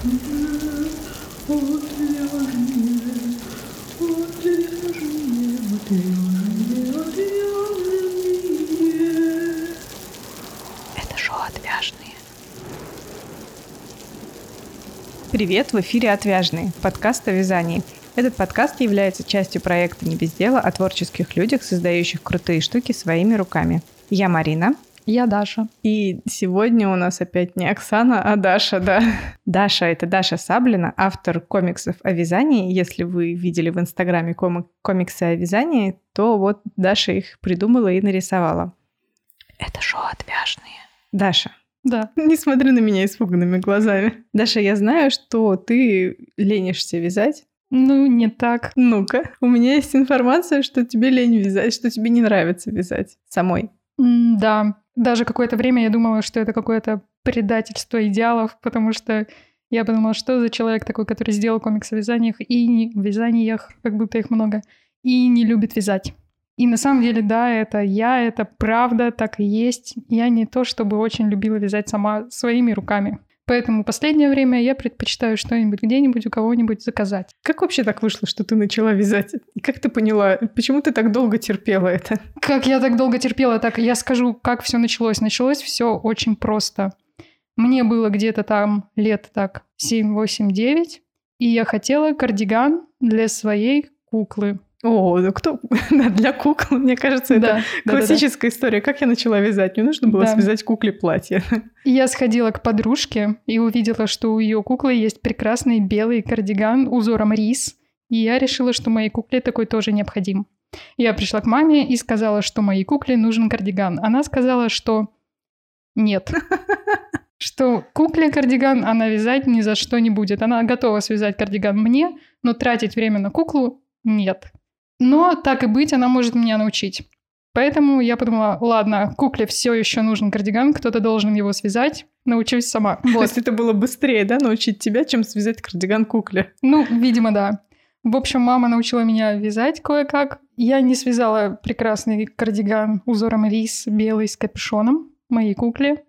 Это шоу «Отвяжные». Привет, в эфире «Отвяжные» – подкаст о вязании. Этот подкаст является частью проекта «Не без дела» о творческих людях, создающих крутые штуки своими руками. Я Марина. Я Даша. И сегодня у нас опять не Оксана, а Даша, да. Даша — это Даша Саблина, автор комиксов о вязании. Если вы видели в Инстаграме коми- комиксы о вязании, то вот Даша их придумала и нарисовала. Это шоу «Отвяжные». Даша, Да. не смотри на меня испуганными глазами. Даша, я знаю, что ты ленишься вязать. Ну, не так. Ну-ка, у меня есть информация, что тебе лень вязать, что тебе не нравится вязать самой. Да. Даже какое-то время я думала, что это какое-то предательство идеалов, потому что я подумала, что за человек такой, который сделал комикс о вязаниях и не в вязаниях, как будто их много, и не любит вязать. И на самом деле, да, это я, это правда, так и есть. Я не то, чтобы очень любила вязать сама своими руками. Поэтому последнее время я предпочитаю что-нибудь где-нибудь у кого-нибудь заказать. Как вообще так вышло, что ты начала вязать? И как ты поняла, почему ты так долго терпела это? Как я так долго терпела, так я скажу, как все началось. Началось все очень просто. Мне было где-то там лет так 7, 8, 9, и я хотела кардиган для своей куклы. О, кто? Для кукол, мне кажется, это Да, да, да, да. классическая история. Как я начала вязать? Мне нужно было связать кукле платье. Я сходила к подружке и увидела, что у ее куклы есть прекрасный белый кардиган узором рис. И я решила, что моей кукле такой тоже необходим. Я пришла к маме и сказала, что моей кукле нужен кардиган. Она сказала, что нет. Что кукле кардиган она вязать ни за что не будет. Она готова связать кардиган мне, но тратить время на куклу нет. Но так и быть, она может меня научить. Поэтому я подумала, ладно, кукле все еще нужен кардиган, кто-то должен его связать, научусь сама. То Вот. есть это было быстрее, да, научить тебя, чем связать кардиган кукле? Ну, видимо, да. В общем, мама научила меня вязать кое-как. Я не связала прекрасный кардиган узором рис белый с капюшоном моей кукле.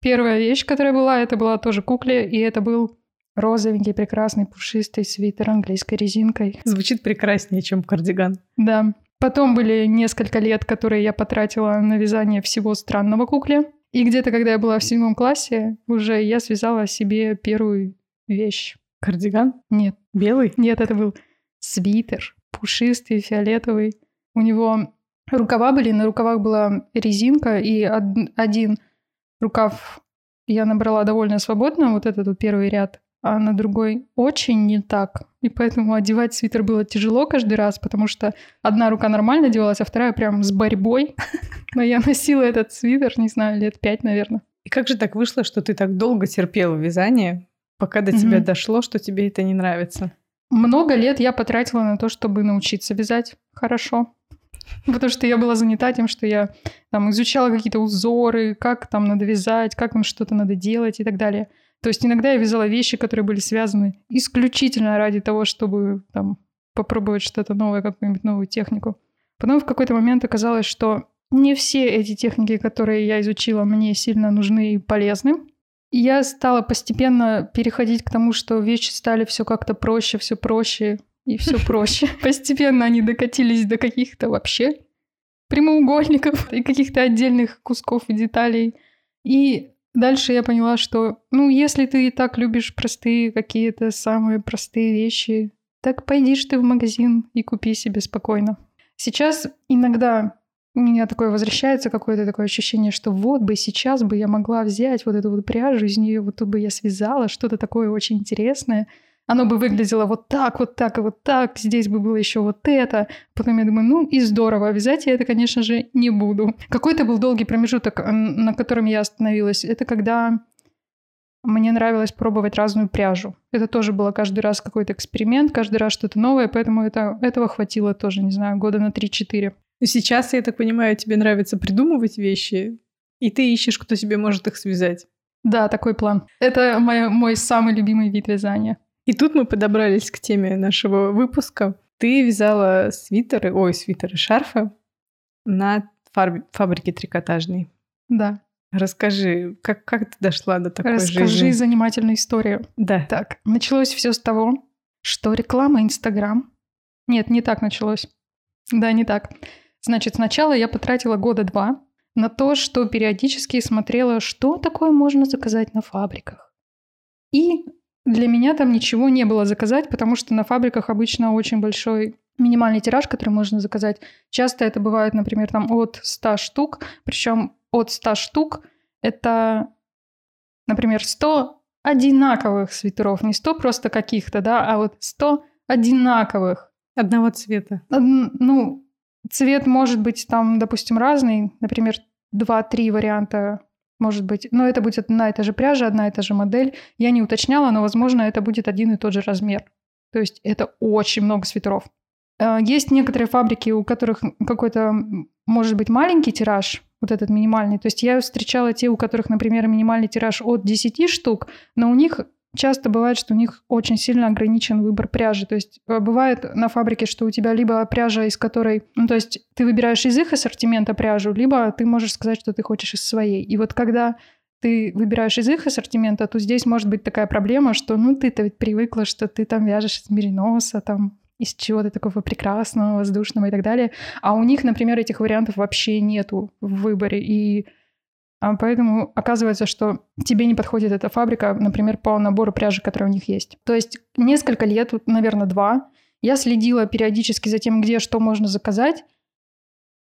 Первая вещь, которая была, это была тоже кукле, и это был розовенький, прекрасный, пушистый свитер английской резинкой. Звучит прекраснее, чем кардиган. Да. Потом были несколько лет, которые я потратила на вязание всего странного кукле. И где-то, когда я была в седьмом классе, уже я связала себе первую вещь. Кардиган? Нет, Белый? нет, это был свитер, пушистый, фиолетовый. У него рукава были, на рукавах была резинка, и од- один рукав я набрала довольно свободно, вот этот вот первый ряд, а на другой очень не так. И поэтому одевать свитер было тяжело каждый раз, потому что одна рука нормально одевалась, а вторая прям с борьбой. Но я носила этот свитер, не знаю, лет пять, наверное. И как же так вышло, что ты так долго терпела вязание, пока до тебя дошло, что тебе это не нравится? Много лет я потратила на то, чтобы научиться вязать хорошо. Потому что я была занята тем, что я там изучала какие-то узоры, как там надо вязать, как там что-то надо делать и так далее. То есть иногда я вязала вещи, которые были связаны исключительно ради того, чтобы там попробовать что-то новое, какую-нибудь новую технику. Потом в какой-то момент оказалось, что не все эти техники, которые я изучила, мне сильно нужны и полезны. И я стала постепенно переходить к тому, что вещи стали все как-то проще, все проще и все проще. Постепенно они докатились до каких-то вообще прямоугольников и каких-то отдельных кусков и деталей. И дальше я поняла, что, ну, если ты и так любишь простые какие-то самые простые вещи, так пойдишь ты в магазин и купи себе спокойно. Сейчас иногда у меня такое возвращается какое-то такое ощущение, что вот бы сейчас бы я могла взять вот эту вот пряжу, из нее вот тут бы я связала что-то такое очень интересное. Оно бы выглядело вот так, вот так и вот так. Здесь бы было еще вот это. Потом я думаю, ну и здорово. Вязать я это, конечно же, не буду. Какой-то был долгий промежуток, на котором я остановилась. Это когда мне нравилось пробовать разную пряжу. Это тоже было каждый раз какой-то эксперимент, каждый раз что-то новое, поэтому это, этого хватило тоже, не знаю, года на 3-4. И Сейчас, я так понимаю, тебе нравится придумывать вещи, и ты ищешь, кто тебе может их связать. Да, такой план. Это мой, мой самый любимый вид вязания. И тут мы подобрались к теме нашего выпуска. Ты вязала свитеры, ой, свитеры, шарфы на фар- фабрике трикотажной. Да. Расскажи, как, как ты дошла до такой Расскажи жизни? занимательную историю. Да. Так, началось все с того, что реклама Инстаграм... Нет, не так началось. Да, не так. Значит, сначала я потратила года два на то, что периодически смотрела, что такое можно заказать на фабриках. И для меня там ничего не было заказать, потому что на фабриках обычно очень большой минимальный тираж, который можно заказать. Часто это бывает, например, там от 100 штук, причем от 100 штук это, например, 100 одинаковых свитеров, не 100 просто каких-то, да, а вот 100 одинаковых. Одного цвета. Ну, цвет может быть там, допустим, разный, например, 2-3 варианта может быть. Но это будет одна и та же пряжа, одна и та же модель. Я не уточняла, но, возможно, это будет один и тот же размер. То есть это очень много свитеров. Э, есть некоторые фабрики, у которых какой-то, может быть, маленький тираж, вот этот минимальный. То есть я встречала те, у которых, например, минимальный тираж от 10 штук, но у них часто бывает, что у них очень сильно ограничен выбор пряжи. То есть э, бывает на фабрике, что у тебя либо пряжа, из которой... Ну, то есть ты выбираешь из их ассортимента пряжу, либо ты можешь сказать, что ты хочешь из своей. И вот когда ты выбираешь из их ассортимента, то здесь может быть такая проблема, что ну ты-то ведь привыкла, что ты там вяжешь из мериноса, там из чего-то такого прекрасного, воздушного и так далее. А у них, например, этих вариантов вообще нету в выборе. И поэтому оказывается, что тебе не подходит эта фабрика, например, по набору пряжи, которая у них есть. То есть несколько лет, наверное, два, я следила периодически за тем, где что можно заказать,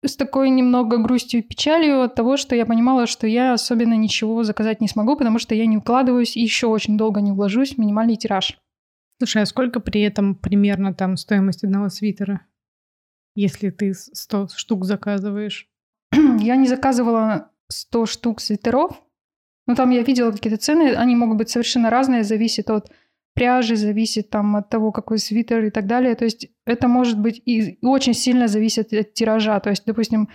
с такой немного грустью и печалью от того, что я понимала, что я особенно ничего заказать не смогу, потому что я не укладываюсь и еще очень долго не вложусь в минимальный тираж. Слушай, а сколько при этом примерно там стоимость одного свитера, если ты 100 штук заказываешь? Я не заказывала 100 штук свитеров. Ну, там я видела какие-то цены, они могут быть совершенно разные, зависит от пряжи, зависит там от того, какой свитер и так далее. То есть это может быть и очень сильно зависит от тиража. То есть, допустим,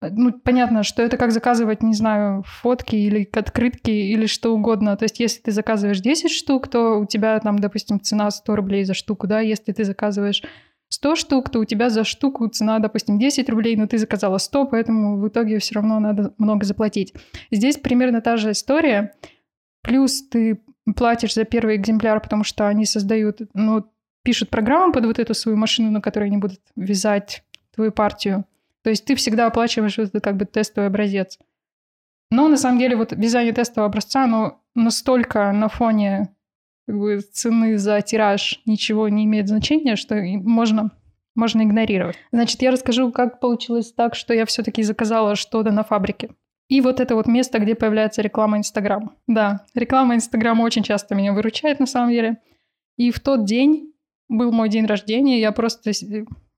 ну, понятно, что это как заказывать, не знаю, фотки или открытки или что угодно. То есть, если ты заказываешь 10 штук, то у тебя там, допустим, цена 100 рублей за штуку, да, если ты заказываешь 100 штук, то у тебя за штуку цена, допустим, 10 рублей, но ты заказала 100, поэтому в итоге все равно надо много заплатить. Здесь примерно та же история. Плюс ты платишь за первый экземпляр, потому что они создают, ну, пишут программу под вот эту свою машину, на которой они будут вязать твою партию. То есть ты всегда оплачиваешь это как бы тестовый образец. Но на самом деле вот вязание тестового образца, оно настолько на фоне как бы, цены за тираж ничего не имеет значения, что можно, можно игнорировать. Значит, я расскажу, как получилось так, что я все-таки заказала что-то на фабрике. И вот это вот место, где появляется реклама Инстаграм. Да, реклама Инстаграма очень часто меня выручает на самом деле. И в тот день был мой день рождения, я просто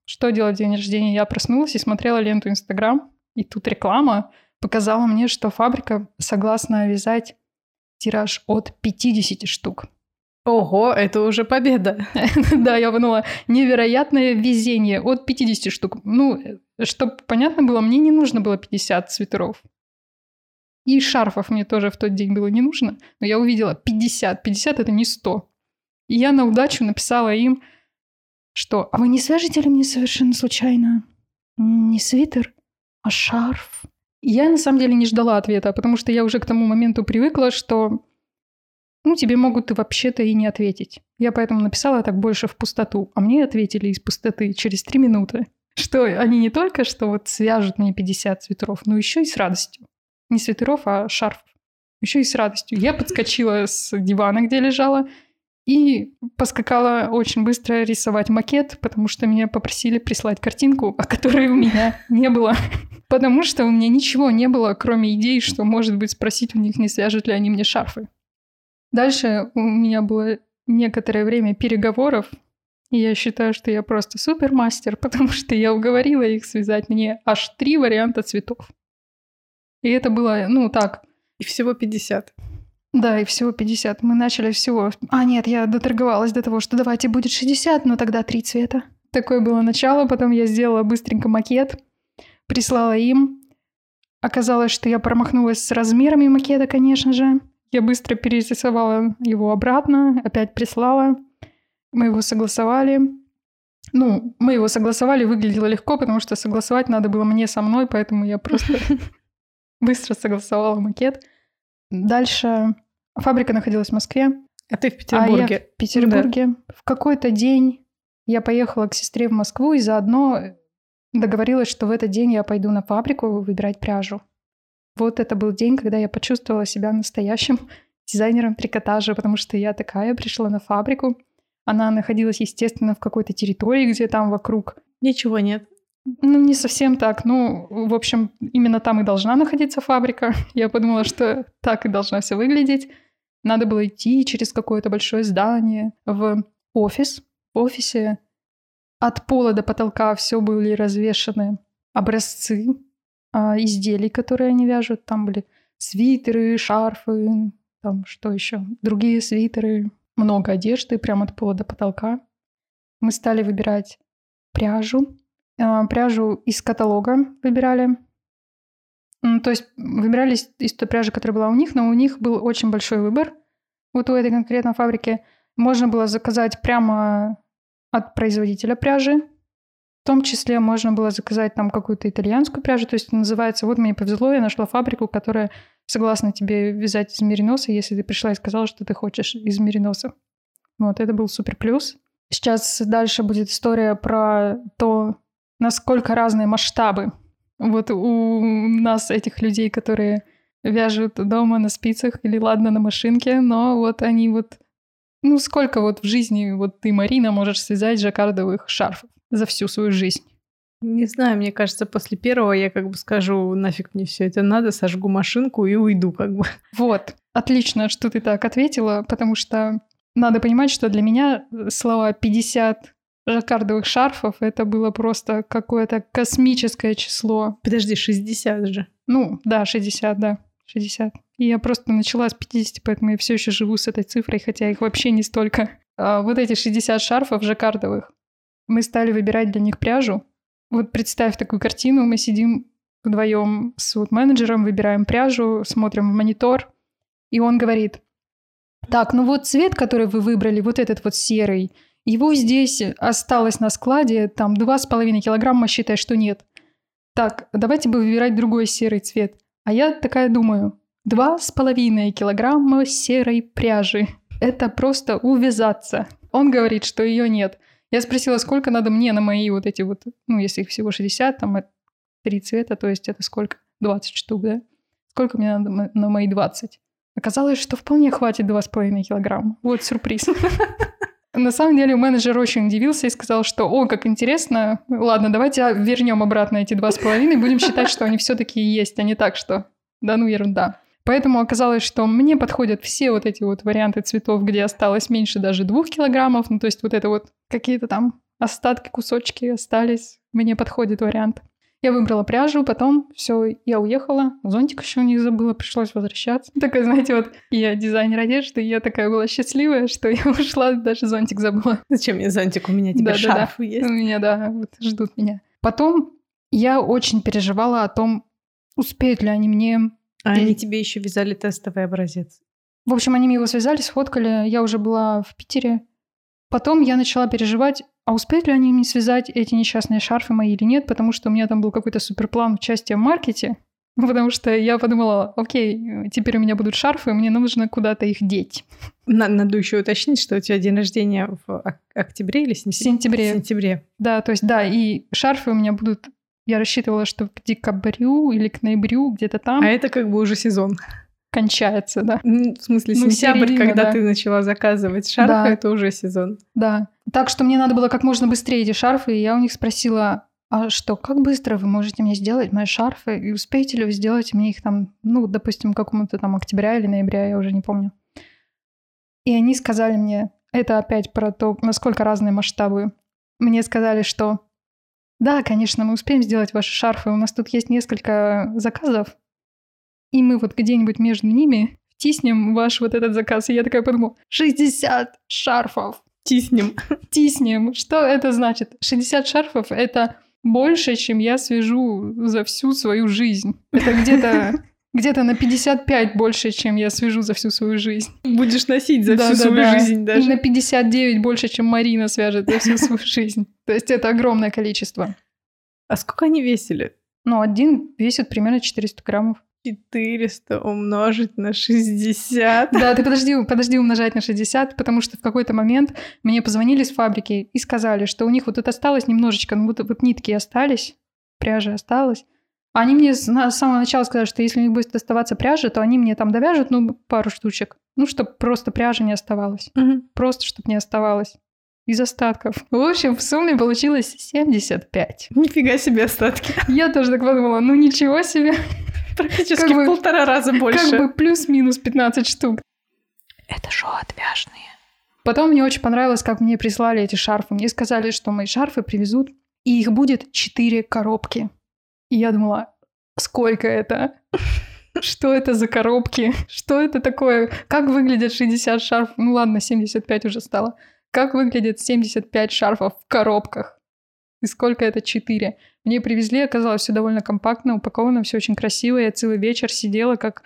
что делать в день рождения? Я проснулась и смотрела ленту Инстаграм, и тут реклама показала мне, что фабрика согласна вязать тираж от 50 штук. Ого, это уже победа. да, я поняла. Невероятное везение от 50 штук. Ну, чтобы понятно было, мне не нужно было 50 свитеров. И шарфов мне тоже в тот день было не нужно. Но я увидела 50. 50 это не 100. И я на удачу написала им, что «А вы не свяжете ли мне совершенно случайно не свитер, а шарф?» Я на самом деле не ждала ответа, потому что я уже к тому моменту привыкла, что ну, тебе могут и вообще-то и не ответить. Я поэтому написала так больше в пустоту, а мне ответили из пустоты через три минуты, что они не только что вот свяжут мне 50 свитеров, но еще и с радостью. Не свитеров, а шарф. Еще и с радостью. Я подскочила с дивана, где лежала, и поскакала очень быстро рисовать макет, потому что меня попросили прислать картинку, о которой у меня не было. Потому что у меня ничего не было, кроме идей, что, может быть, спросить у них, не свяжут ли они мне шарфы. Дальше у меня было некоторое время переговоров, и я считаю, что я просто супермастер, потому что я уговорила их связать мне аж три варианта цветов. И это было, ну, так. И всего 50. Да, и всего 50. Мы начали всего... А, нет, я доторговалась до того, что давайте будет 60, но тогда три цвета. Такое было начало, потом я сделала быстренько макет, прислала им. Оказалось, что я промахнулась с размерами макета, конечно же. Я быстро перерисовала его обратно, опять прислала. Мы его согласовали. Ну, мы его согласовали, выглядело легко, потому что согласовать надо было мне со мной, поэтому я просто быстро согласовала макет. Дальше фабрика находилась в Москве. А ты в А Петербурге? я в Петербурге. В какой-то день я поехала к сестре в Москву и заодно договорилась, что в этот день я пойду на фабрику выбирать пряжу. Вот это был день, когда я почувствовала себя настоящим дизайнером трикотажа, потому что я такая пришла на фабрику. Она находилась, естественно, в какой-то территории, где там вокруг Ничего нет. ну, не совсем так. Ну, в общем, именно там и должна находиться фабрика. Я подумала, что так и должна все выглядеть. Надо было идти через какое-то большое здание в офис. В офисе от пола до потолка все были развешаны образцы а, изделий, которые они вяжут. Там были свитеры, шарфы, там что еще? Другие свитеры, много одежды, прямо от пола до потолка. Мы стали выбирать пряжу. А, Пряжу из каталога выбирали. М, То есть выбирали из той пряжи, которая была у них, но у них был очень большой выбор. Вот у этой конкретной фабрики можно было заказать прямо от производителя пряжи. В том числе можно было заказать там какую-то итальянскую пряжу. То есть называется, вот мне повезло, я нашла фабрику, которая согласна тебе вязать из мериноса, если ты пришла и сказала, что ты хочешь из мериноса. Вот, это был супер плюс. Сейчас дальше будет история про то, насколько разные масштабы. Вот у нас этих людей, которые вяжут дома на спицах или ладно на машинке, но вот они вот... Ну, сколько вот в жизни вот ты, Марина, можешь связать жаккардовых шарфов за всю свою жизнь? Не знаю, мне кажется, после первого я как бы скажу, нафиг мне все это надо, сожгу машинку и уйду как бы. Вот, отлично, что ты так ответила, потому что надо понимать, что для меня слова 50 жаккардовых шарфов это было просто какое-то космическое число. Подожди, 60 же. Ну, да, 60, да, 60. И я просто начала с 50, поэтому я все еще живу с этой цифрой, хотя их вообще не столько. А вот эти 60 шарфов жаккардовых, мы стали выбирать для них пряжу. Вот представь такую картину, мы сидим вдвоем с вот менеджером, выбираем пряжу, смотрим в монитор, и он говорит, так, ну вот цвет, который вы выбрали, вот этот вот серый, его здесь осталось на складе, там 2,5 килограмма, считай, что нет. Так, давайте бы выбирать другой серый цвет. А я такая думаю, два с половиной килограмма серой пряжи. Это просто увязаться. Он говорит, что ее нет. Я спросила, сколько надо мне на мои вот эти вот, ну, если их всего 60, там э, три цвета, то есть это сколько? 20 штук, да? Сколько мне надо на мои 20? Оказалось, что вполне хватит 2,5 килограмма. Вот сюрприз. На самом деле менеджер очень удивился и сказал, что «О, как интересно, ладно, давайте вернем обратно эти два с половиной, будем считать, что они все-таки есть, а не так, что да ну ерунда». Поэтому оказалось, что мне подходят все вот эти вот варианты цветов, где осталось меньше даже двух килограммов, ну то есть вот это вот какие-то там остатки, кусочки остались, мне подходит вариант. Я выбрала пряжу, потом все, я уехала, зонтик еще у них забыла, пришлось возвращаться. Такая, знаете, вот я дизайнер одежды, и я такая была счастливая, что я ушла, даже зонтик забыла. Зачем мне зонтик? У меня теперь Да-да-да. шарф есть. У меня, да, вот ждут меня. Потом я очень переживала о том, успеют ли они мне... А они тебе еще вязали тестовый образец. В общем, они мне его связали, сфоткали, я уже была в Питере. Потом я начала переживать, а успеют ли они мне связать эти несчастные шарфы мои или нет, потому что у меня там был какой-то суперплан участия в маркете, потому что я подумала, окей, теперь у меня будут шарфы, мне нужно куда-то их деть. На- Надо еще уточнить, что у тебя день рождения в ок- октябре или В сентябре? сентябре. В сентябре. Да, то есть, да, и шарфы у меня будут... Я рассчитывала, что к декабрю или к ноябрю где-то там А это как бы уже сезон. кончается, да. Ну, В смысле, Ну, сентябрь, середина, когда да. ты начала заказывать шарфы, Да. это уже сезон. Да. Так что мне надо было как можно быстрее эти шарфы, и я у них спросила, а что, как быстро вы можете мне сделать мои шарфы, и успеете ли вы сделать мне их там, ну, допустим, какому-то там октября или ноября, я уже не помню. И они сказали мне, это опять про то, насколько разные масштабы. Мне сказали, что да, конечно, мы успеем сделать ваши шарфы, у нас тут есть несколько заказов, и мы вот где-нибудь между ними втиснем ваш вот этот заказ. И я такая подумала, 60 шарфов! Тиснем. тиснем. Что это значит? 60 шарфов — это больше, чем я свяжу за всю свою жизнь. Это где-то где-то на 55 больше, чем я свяжу за всю свою жизнь. Будешь носить за всю Да-да-да. свою жизнь И даже. на 59 больше, чем Марина свяжет за всю свою жизнь. То есть это огромное количество. А сколько они весили? Ну, один весит примерно 400 граммов. 400 умножить на 60. Да, ты подожди, подожди умножать на 60, потому что в какой-то момент мне позвонили с фабрики и сказали, что у них вот тут осталось немножечко, ну вот, вот нитки остались, пряжа осталась. Они мне с самого начала сказали, что если у них будет оставаться пряжа, то они мне там довяжут, ну, пару штучек. Ну, чтобы просто пряжа не оставалась. Угу. Просто, чтобы не оставалось. Из остатков. В общем, в сумме получилось 75. Нифига себе остатки. Я тоже так подумала, ну ничего себе. Практически как в полтора раза больше. Как бы плюс-минус 15 штук. Это шоу отвяжные. Потом мне очень понравилось, как мне прислали эти шарфы. Мне сказали, что мои шарфы привезут, и их будет 4 коробки. И я думала, сколько это? Что это за коробки? Что это такое? Как выглядят 60 шарфов? Ну ладно, 75 уже стало. Как выглядит 75 шарфов в коробках? И сколько это 4? Мне привезли, оказалось все довольно компактно, упаковано, все очень красиво. Я целый вечер сидела как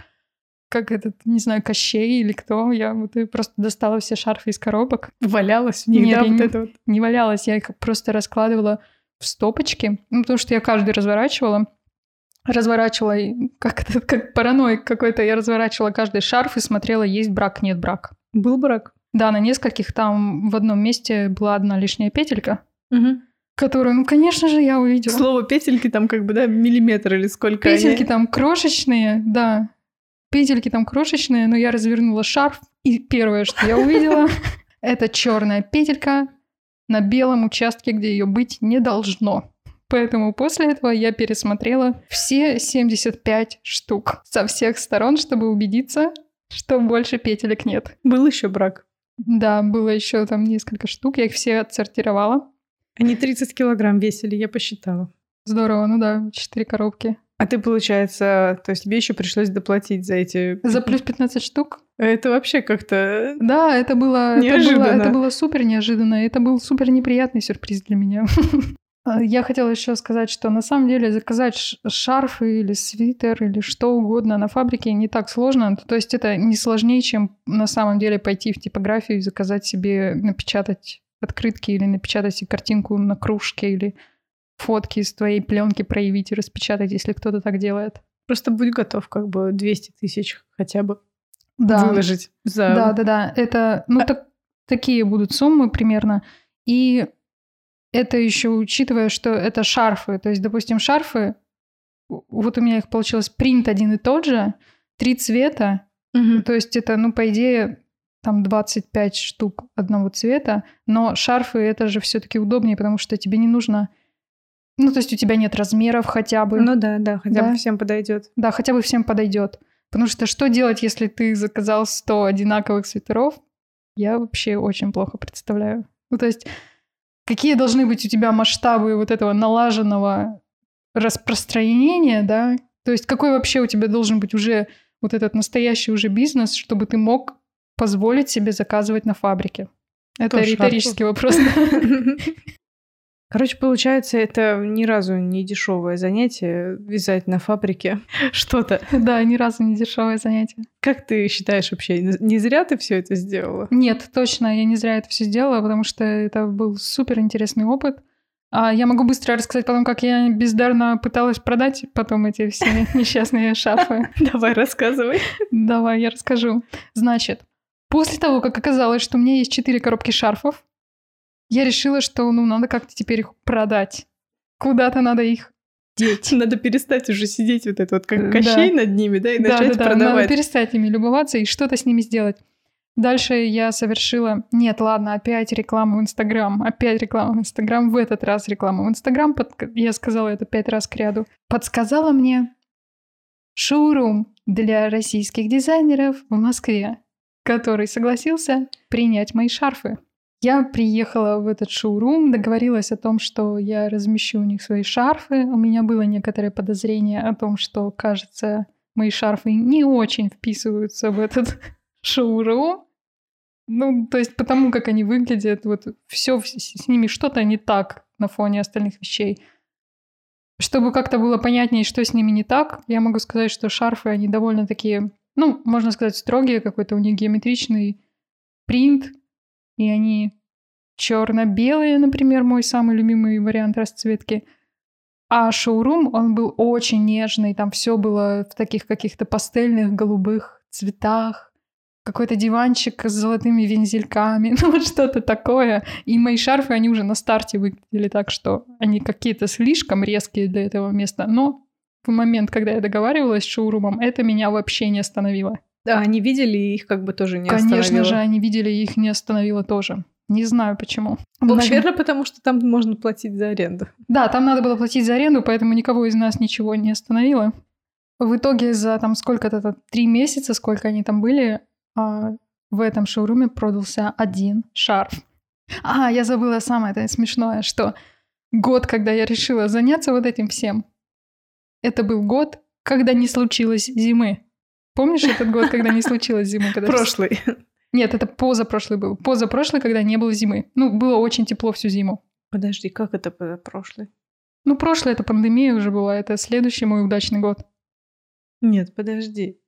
как этот, не знаю, Кощей или кто. Я вот просто достала все шарфы из коробок. Валялась в них, Нет, да, вот не, это вот? Не валялась, я их просто раскладывала в стопочки, ну, потому что я каждый разворачивала, разворачивала, как, это, как параноик какой-то, я разворачивала каждый шарф и смотрела, есть брак, нет брак. Был брак? Да, на нескольких там в одном месте была одна лишняя петелька, угу. которую, ну, конечно же, я увидела. Слово петельки там как бы, да, миллиметр или сколько Петельки они? там крошечные, да. Петельки там крошечные, но я развернула шарф, и первое, что я увидела, это черная петелька на белом участке, где ее быть не должно. Поэтому после этого я пересмотрела все 75 штук со всех сторон, чтобы убедиться, что больше петелек нет. Был еще брак. Да, было еще там несколько штук, я их все отсортировала. Они 30 килограмм весили, я посчитала. Здорово, ну да, 4 коробки. А ты, получается, то есть тебе еще пришлось доплатить за эти... За плюс 15 штук? Это вообще как-то... Да, это было... Неожиданно. Это было, это было супер неожиданно. Это был супер неприятный сюрприз для меня. А, я хотела еще сказать, что на самом деле заказать шарф или свитер или что угодно на фабрике не так сложно. То есть это не сложнее, чем на самом деле пойти в типографию и заказать себе, напечатать открытки или напечатать себе картинку на кружке или фотки из твоей пленки проявить и распечатать, если кто-то так делает. Просто будь готов, как бы 200 тысяч хотя бы да. выложить за... Да, да, да. Это, ну, а... так, такие будут суммы примерно. И это еще учитывая, что это шарфы. То есть, допустим, шарфы, вот у меня их получилось принт один и тот же, три цвета. Угу. То есть это, ну, по идее, там 25 штук одного цвета, но шарфы это же все-таки удобнее, потому что тебе не нужно ну, то есть у тебя нет размеров хотя бы. Ну да, да, хотя Да. бы всем подойдет. Да, хотя бы всем подойдет. Потому что что делать, если ты заказал 100 одинаковых свитеров? Я вообще очень плохо представляю. Ну, то есть какие должны быть у тебя масштабы вот этого налаженного распространения, да? То есть какой вообще у тебя должен быть уже вот этот настоящий уже бизнес, чтобы ты мог позволить себе заказывать на фабрике? Это Тоже риторический вопрос. Короче, получается, это ни разу не дешевое занятие вязать на фабрике что-то. Да, ни разу не дешевое занятие. Как ты считаешь вообще, не зря ты все это сделала? Нет, точно, я не зря это все сделала, потому что это был супер интересный опыт. А я могу быстро рассказать потом, как я бездарно пыталась продать потом эти все несчастные шарфы. Давай, рассказывай. Давай, я расскажу. Значит, после того, как оказалось, что у меня есть четыре коробки шарфов, я решила, что ну надо как-то теперь их продать. Куда-то надо их деть. Надо перестать уже сидеть вот это вот как Да. кощей над ними, да, и Да, начать да, да, надо продавать. перестать ими любоваться и что-то с ними сделать. Дальше я совершила... Нет, ладно, опять реклама в Инстаграм. Опять реклама в Инстаграм. В этот раз реклама в Инстаграм. Под... Я сказала это пять раз к ряду. Подсказала мне шоурум для российских дизайнеров в Москве, который согласился принять мои шарфы. Я приехала в этот шоурум, договорилась о том, что я размещу у них свои шарфы. У меня было некоторое подозрение о том, что, кажется, мои шарфы не очень вписываются в этот шоурум. Ну, то есть потому, как они выглядят, вот все с ними что-то не так на фоне остальных вещей. Чтобы как-то было понятнее, что с ними не так, я могу сказать, что шарфы, они довольно такие, ну, можно сказать, строгие, какой-то у них геометричный принт, и они черно-белые, например, мой самый любимый вариант расцветки. А шоурум, он был очень нежный, там все было в таких каких-то пастельных голубых цветах, какой-то диванчик с золотыми вензельками, ну вот что-то такое. И мои шарфы, они уже на старте выглядели так, что они какие-то слишком резкие для этого места. Но в момент, когда я договаривалась с шоурумом, это меня вообще не остановило. Да, они видели, и их как бы тоже не Конечно остановило. же, они видели, и их не остановило тоже. Не знаю почему. Наверное, потому что там можно платить за аренду. Да, там надо было платить за аренду, поэтому никого из нас ничего не остановило. В итоге за там сколько-то, три месяца, сколько они там были, а, в этом шоуруме продался один шарф. А, я забыла самое это смешное, что год, когда я решила заняться вот этим всем, это был год, когда не случилось зимы. Помнишь этот год, когда не случилось зимы? Когда Прошлый. Нет, это позапрошлый был. Позапрошлый, когда не было зимы. Ну, было очень тепло всю зиму. Подожди, как это прошлый? Ну, прошлый это пандемия уже была, это следующий мой удачный год. Нет, подожди.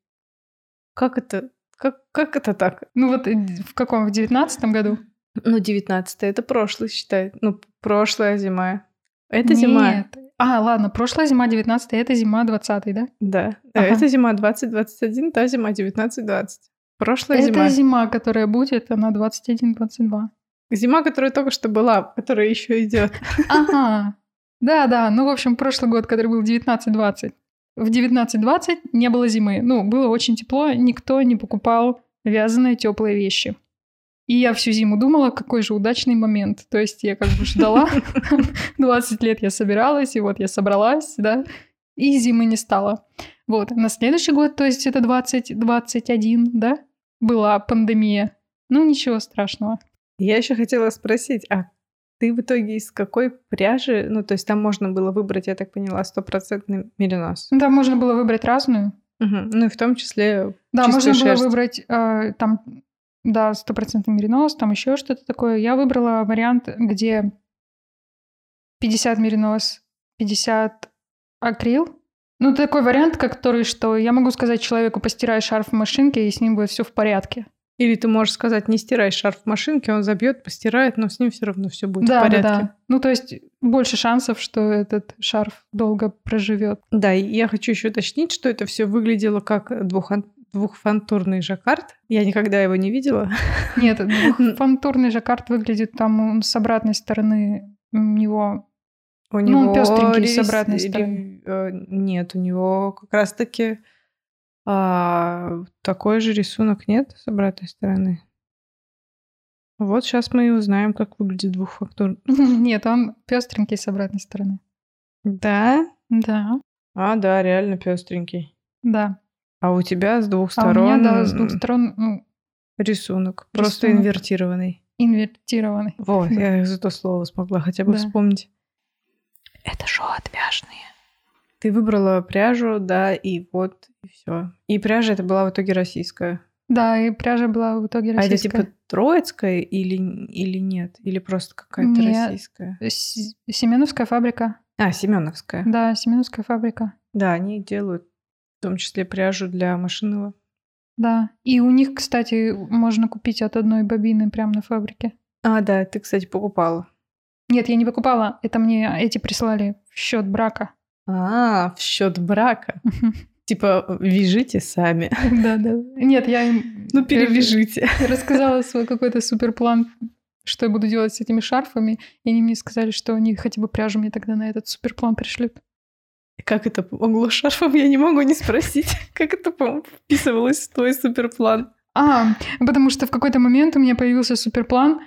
Как это? Как, как это так? Ну вот в каком? В девятнадцатом году? Ну, девятнадцатый это прошлый, считай. Ну, прошлая зима. Это зима. Нет. А, ладно, прошлая зима 19 это зима 20 да? Да. Ага. Это зима 2021, та зима 19-20. Прошлая это зима. Это зима, которая будет, она 21-22. Зима, которая только что была, которая еще идет. Ага. Да, да. Ну, в общем, прошлый год, который был 19-20. В 19-20 не было зимы. Ну, было очень тепло, никто не покупал вязаные теплые вещи. И я всю зиму думала, какой же удачный момент. То есть я как бы ждала, 20 лет я собиралась, и вот я собралась, да, и зимы не стало. Вот, на следующий год, то есть это 2021, да, была пандемия. Ну, ничего страшного. Я еще хотела спросить, а ты в итоге из какой пряжи, ну, то есть там можно было выбрать, я так поняла, стопроцентный меринос? Да, можно было выбрать разную. Угу. Ну, и в том числе Да, можно шерсть. было выбрать э, там, да, стопроцентный меринос, там еще что-то такое. Я выбрала вариант, где 50 меринос, 50 акрил. Ну, такой вариант, который, что я могу сказать человеку, постирай шарф в машинке, и с ним будет все в порядке. Или ты можешь сказать, не стирай шарф в машинке, он забьет, постирает, но с ним все равно все будет да, в порядке. Да, да. Ну, то есть больше шансов, что этот шарф долго проживет. Да, и я хочу еще уточнить, что это все выглядело как двух двухфантурный жаккард. Я никогда его не видела. Нет, двухфантурный жаккард выглядит там он с обратной стороны у него у него ну, пестренький рис... с обратной стороны. Нет, у него как раз-таки а, такой же рисунок нет с обратной стороны. Вот сейчас мы и узнаем, как выглядит двухфактур. Нет, он пестренький с обратной стороны. Да? Да. А, да, реально пестренький. Да. А у тебя с двух сторон. А у меня, да, с двух сторон ну, рисунок, просто рисунок. инвертированный. Инвертированный. Вот, я за то слово смогла хотя бы да. вспомнить. Это шо отвяжные. Ты выбрала пряжу, да, и вот, и все. И пряжа это была в итоге российская. Да, и пряжа была в итоге российская. А это типа троицкая или, или нет? Или просто какая-то нет. российская? С- Семеновская фабрика. А, Семеновская. Да, Семеновская фабрика. Да, они делают в том числе пряжу для машинного. Да. И у них, кстати, можно купить от одной бобины прямо на фабрике. А, да, ты, кстати, покупала. Нет, я не покупала. Это мне эти прислали в счет брака. А, в счет брака. Типа, вяжите сами. Да, да. Нет, я им... Ну, перевяжите. Рассказала свой какой-то суперплан, что я буду делать с этими шарфами, и они мне сказали, что они хотя бы пряжу мне тогда на этот суперплан пришлют. Как это помогло шарфам, я не могу не спросить. Как это вписывалось в твой суперплан? А, потому что в какой-то момент у меня появился суперплан.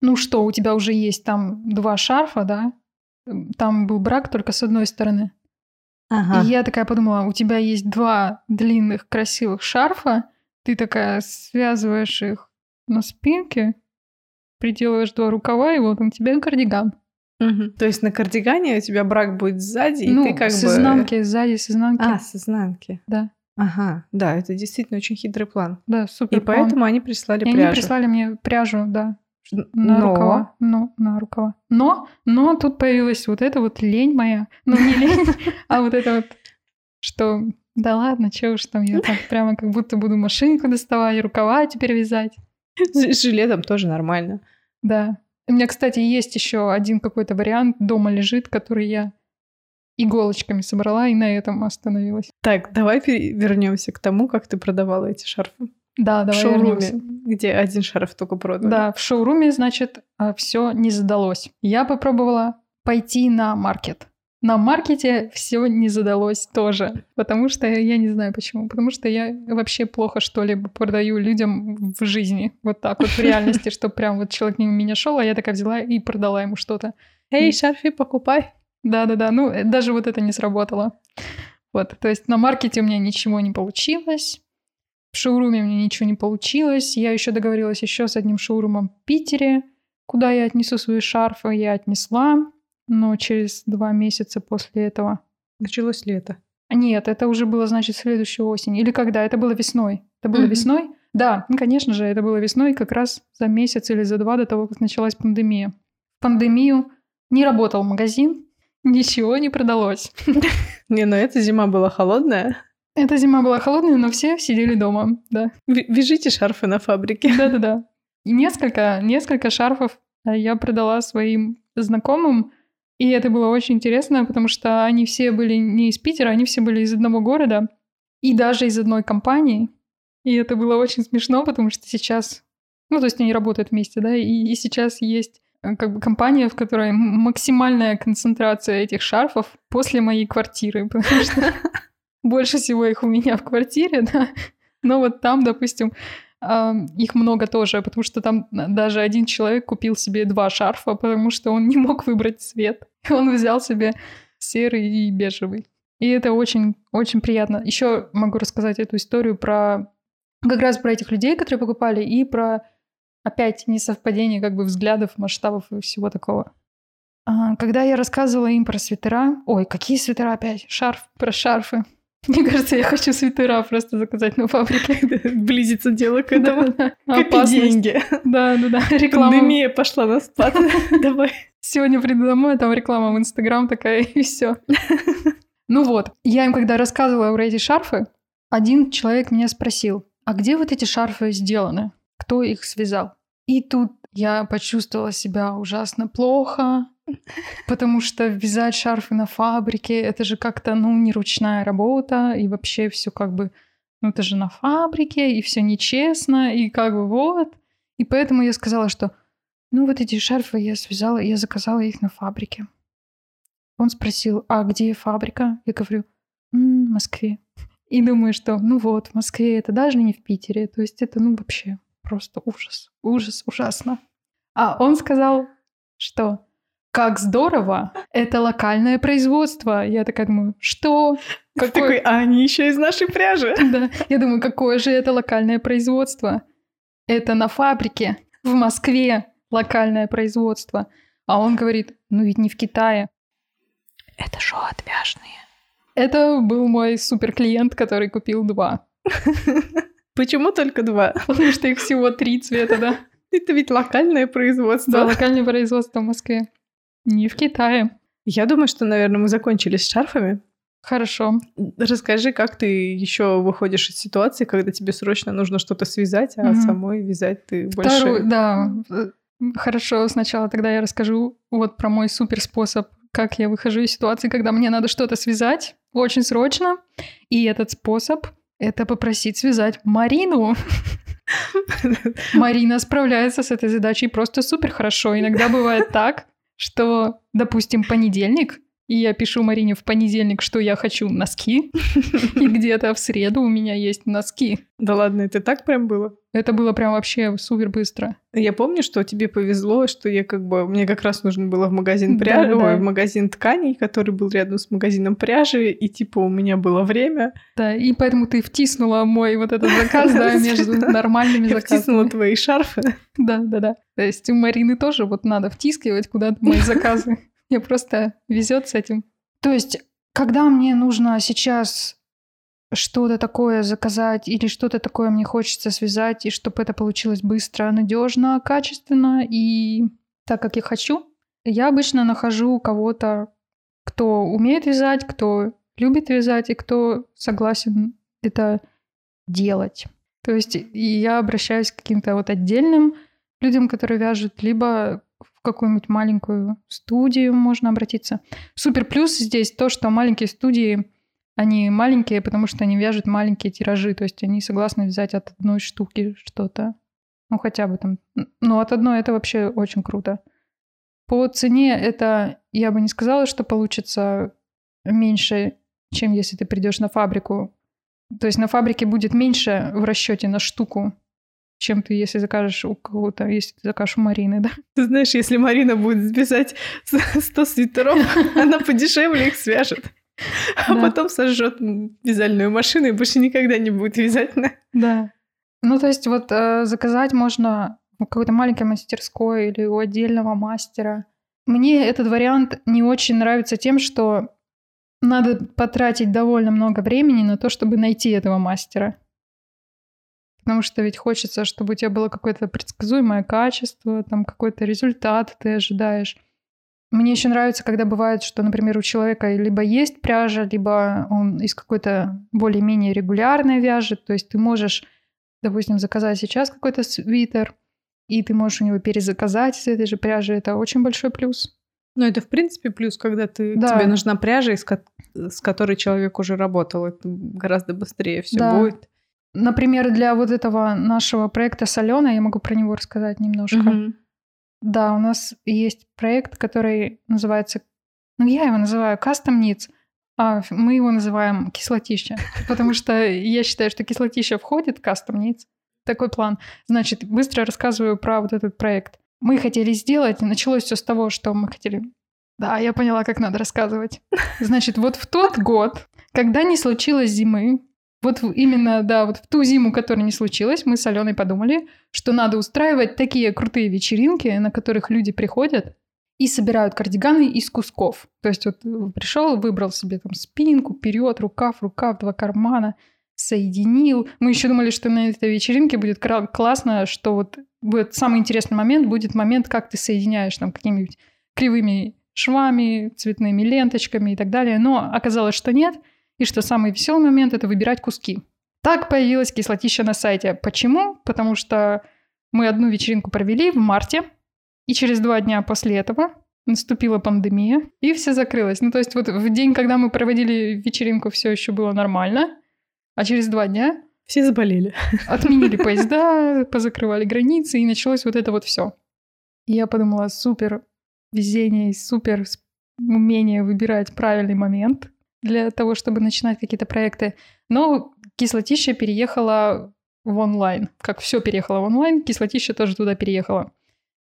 Ну что, у тебя уже есть там два шарфа, да? Там был брак только с одной стороны. Ага. И я такая подумала, у тебя есть два длинных красивых шарфа, ты такая связываешь их на спинке, приделываешь два рукава, и вот у тебя кардиган. Угу. То есть на кардигане у тебя брак будет сзади, ну, и ты как с бы... изнанки, сзади, с изнанки. А, с изнанки. Да. Ага, да, это действительно очень хитрый план. Да, супер. И поэтому они прислали и пряжу. они прислали мне пряжу, да. На но... рукава. Ну, на рукава. Но, но тут появилась вот эта вот лень моя. Ну, не лень, а вот это вот, что да ладно, что уж там, я так прямо как будто буду машинку доставать, рукава теперь вязать. С жилетом тоже нормально. Да. У меня, кстати, есть еще один какой-то вариант дома лежит, который я иголочками собрала и на этом остановилась. Так, давай вернемся к тому, как ты продавала эти шарфы. Да, давай в шоуруме, где один шарф только продан. Да, в шоуруме, значит, все не задалось. Я попробовала пойти на маркет. На маркете все не задалось тоже, потому что я не знаю почему, потому что я вообще плохо что-либо продаю людям в жизни, вот так вот в реальности, что прям вот человек мимо меня шел, а я такая взяла и продала ему что-то. Эй, шарфи, покупай. Да-да-да, ну э, даже вот это не сработало. Вот, то есть на маркете у меня ничего не получилось, в шоуруме у меня ничего не получилось, я еще договорилась еще с одним шоурумом в Питере, куда я отнесу свои шарфы, я отнесла, но через два месяца после этого... Началось лето. Нет, это уже было, значит, следующей осень. Или когда? Это было весной. Это было mm-hmm. весной? Да, ну, конечно же, это было весной, как раз за месяц или за два до того, как началась пандемия. В пандемию не работал магазин, ничего не продалось. Не, ну эта зима была холодная. Эта зима была холодная, но все сидели дома, да. Вяжите шарфы на фабрике. Да-да-да. И несколько, несколько шарфов я продала своим знакомым, и это было очень интересно, потому что они все были не из Питера, они все были из одного города и даже из одной компании. И это было очень смешно, потому что сейчас... Ну, то есть они работают вместе, да, и, и сейчас есть э, как бы компания, в которой максимальная концентрация этих шарфов после моей квартиры, потому что больше всего их у меня в квартире, да. Но вот там, допустим, их много тоже, потому что там даже один человек купил себе два шарфа, потому что он не мог выбрать цвет. Он взял себе серый и бежевый. И это очень, очень приятно. Еще могу рассказать эту историю про как раз про этих людей, которые покупали, и про опять несовпадение как бы взглядов, масштабов и всего такого. А, когда я рассказывала им про свитера, ой, какие свитера опять? Шарф, про шарфы. Мне кажется, я хочу свитера просто заказать на фабрике. Близится дело к этому. Копи деньги. Да, да, да. Реклама. Пандемия пошла на спад. Давай. Сегодня приду домой, там реклама в Инстаграм такая, и все. Ну вот, я им когда рассказывала про эти шарфы, один человек меня спросил, а где вот эти шарфы сделаны? Кто их связал? И тут я почувствовала себя ужасно плохо, Потому что вязать шарфы на фабрике, это же как-то, ну, не ручная работа, и вообще все как бы, ну, это же на фабрике, и все нечестно, и как бы вот. И поэтому я сказала, что, ну, вот эти шарфы я связала, я заказала их на фабрике. Он спросил, а где фабрика? Я говорю, м-м, в Москве. И думаю, что, ну вот, в Москве это даже не в Питере, то есть это, ну, вообще просто ужас, ужас, ужасно. А он сказал, что как здорово, это локальное производство. Я такая думаю, что? Какой... Такой, а они еще из нашей пряжи. Да, я думаю, какое же это локальное производство? Это на фабрике в Москве локальное производство. А он говорит, ну ведь не в Китае. Это шо отвяжные? Это был мой супер клиент, который купил два. Почему только два? Потому что их всего три цвета, да. Это ведь локальное производство. Да, локальное производство в Москве. Не в Китае. Я думаю, что, наверное, мы закончили с шарфами. Хорошо. Расскажи, как ты еще выходишь из ситуации, когда тебе срочно нужно что-то связать, а mm-hmm. самой вязать ты Вторую, больше... Да, хорошо. Сначала тогда я расскажу вот про мой супер способ, как я выхожу из ситуации, когда мне надо что-то связать очень срочно. И этот способ — это попросить связать Марину. Марина справляется с этой задачей просто супер хорошо. Иногда бывает так, что, допустим, понедельник, и я пишу Марине в понедельник, что я хочу носки, и где-то в среду у меня есть носки. Да ладно, это так прям было? Это было прям вообще супер быстро. Я помню, что тебе повезло, что я как бы... Мне как раз нужно было в магазин пряжи, да, да. в магазин тканей, который был рядом с магазином пряжи, и типа у меня было время. Да, и поэтому ты втиснула мой вот этот заказ, да, между нормальными заказами. втиснула твои шарфы. Да, да, да. То есть у Марины тоже вот надо втискивать куда-то мои заказы. Мне просто везет с этим. То есть, когда мне нужно сейчас что-то такое заказать или что-то такое мне хочется связать, и чтобы это получилось быстро, надежно, качественно и так, как я хочу, я обычно нахожу кого-то, кто умеет вязать, кто любит вязать и кто согласен это делать. То есть я обращаюсь к каким-то вот отдельным людям, которые вяжут, либо какую-нибудь маленькую студию можно обратиться. Супер плюс здесь то, что маленькие студии, они маленькие, потому что они вяжут маленькие тиражи, то есть они согласны взять от одной штуки что-то. Ну, хотя бы там. Ну, от одной это вообще очень круто. По цене это, я бы не сказала, что получится меньше, чем если ты придешь на фабрику. То есть на фабрике будет меньше в расчете на штуку, чем ты, если закажешь у кого-то, если ты закажешь у Марины, да? Ты знаешь, если Марина будет вязать 100 свитеров, она подешевле их свяжет. А потом сожжет вязальную машину и больше никогда не будет вязать. Да. Ну, то есть вот э, заказать можно в какой-то маленькой мастерской или у отдельного мастера. Мне этот вариант не очень нравится тем, что надо потратить довольно много времени на то, чтобы найти этого мастера. Потому что ведь хочется, чтобы у тебя было какое-то предсказуемое качество, там какой-то результат ты ожидаешь. Мне еще нравится, когда бывает, что, например, у человека либо есть пряжа, либо он из какой-то более-менее регулярной вяжет. То есть ты можешь, допустим, заказать сейчас какой-то свитер, и ты можешь у него перезаказать из этой же пряжи. Это очень большой плюс. Ну, это, в принципе, плюс, когда ты, да. тебе нужна пряжа, из с которой человек уже работал. Это гораздо быстрее все да. будет. Например, для вот этого нашего проекта с Аленой, я могу про него рассказать немножко. Угу. Да, у нас есть проект, который называется, ну, я его называю Custom Needs, а мы его называем кислотища, потому что я считаю, что кислотища входит в Custom Needs. Такой план. Значит, быстро рассказываю про вот этот проект. Мы хотели сделать, началось все с того, что мы хотели... Да, я поняла, как надо рассказывать. Значит, вот в тот год, когда не случилось зимы, вот именно, да, вот в ту зиму, которая не случилась, мы с Аленой подумали, что надо устраивать такие крутые вечеринки, на которых люди приходят и собирают кардиганы из кусков. То есть вот пришел, выбрал себе там спинку, вперед, рукав, рукав, два кармана, соединил. Мы еще думали, что на этой вечеринке будет классно, что вот будет самый интересный момент будет момент, как ты соединяешь там какими-нибудь кривыми швами, цветными ленточками и так далее. Но оказалось, что нет. И что самый веселый момент – это выбирать куски. Так появилась кислотища на сайте. Почему? Потому что мы одну вечеринку провели в марте, и через два дня после этого наступила пандемия, и все закрылось. Ну, то есть вот в день, когда мы проводили вечеринку, все еще было нормально, а через два дня все заболели. Отменили поезда, позакрывали границы, и началось вот это вот все. И я подумала, супер везение, супер умение выбирать правильный момент для того, чтобы начинать какие-то проекты. Но кислотища переехала в онлайн. Как все переехало в онлайн, кислотища тоже туда переехала.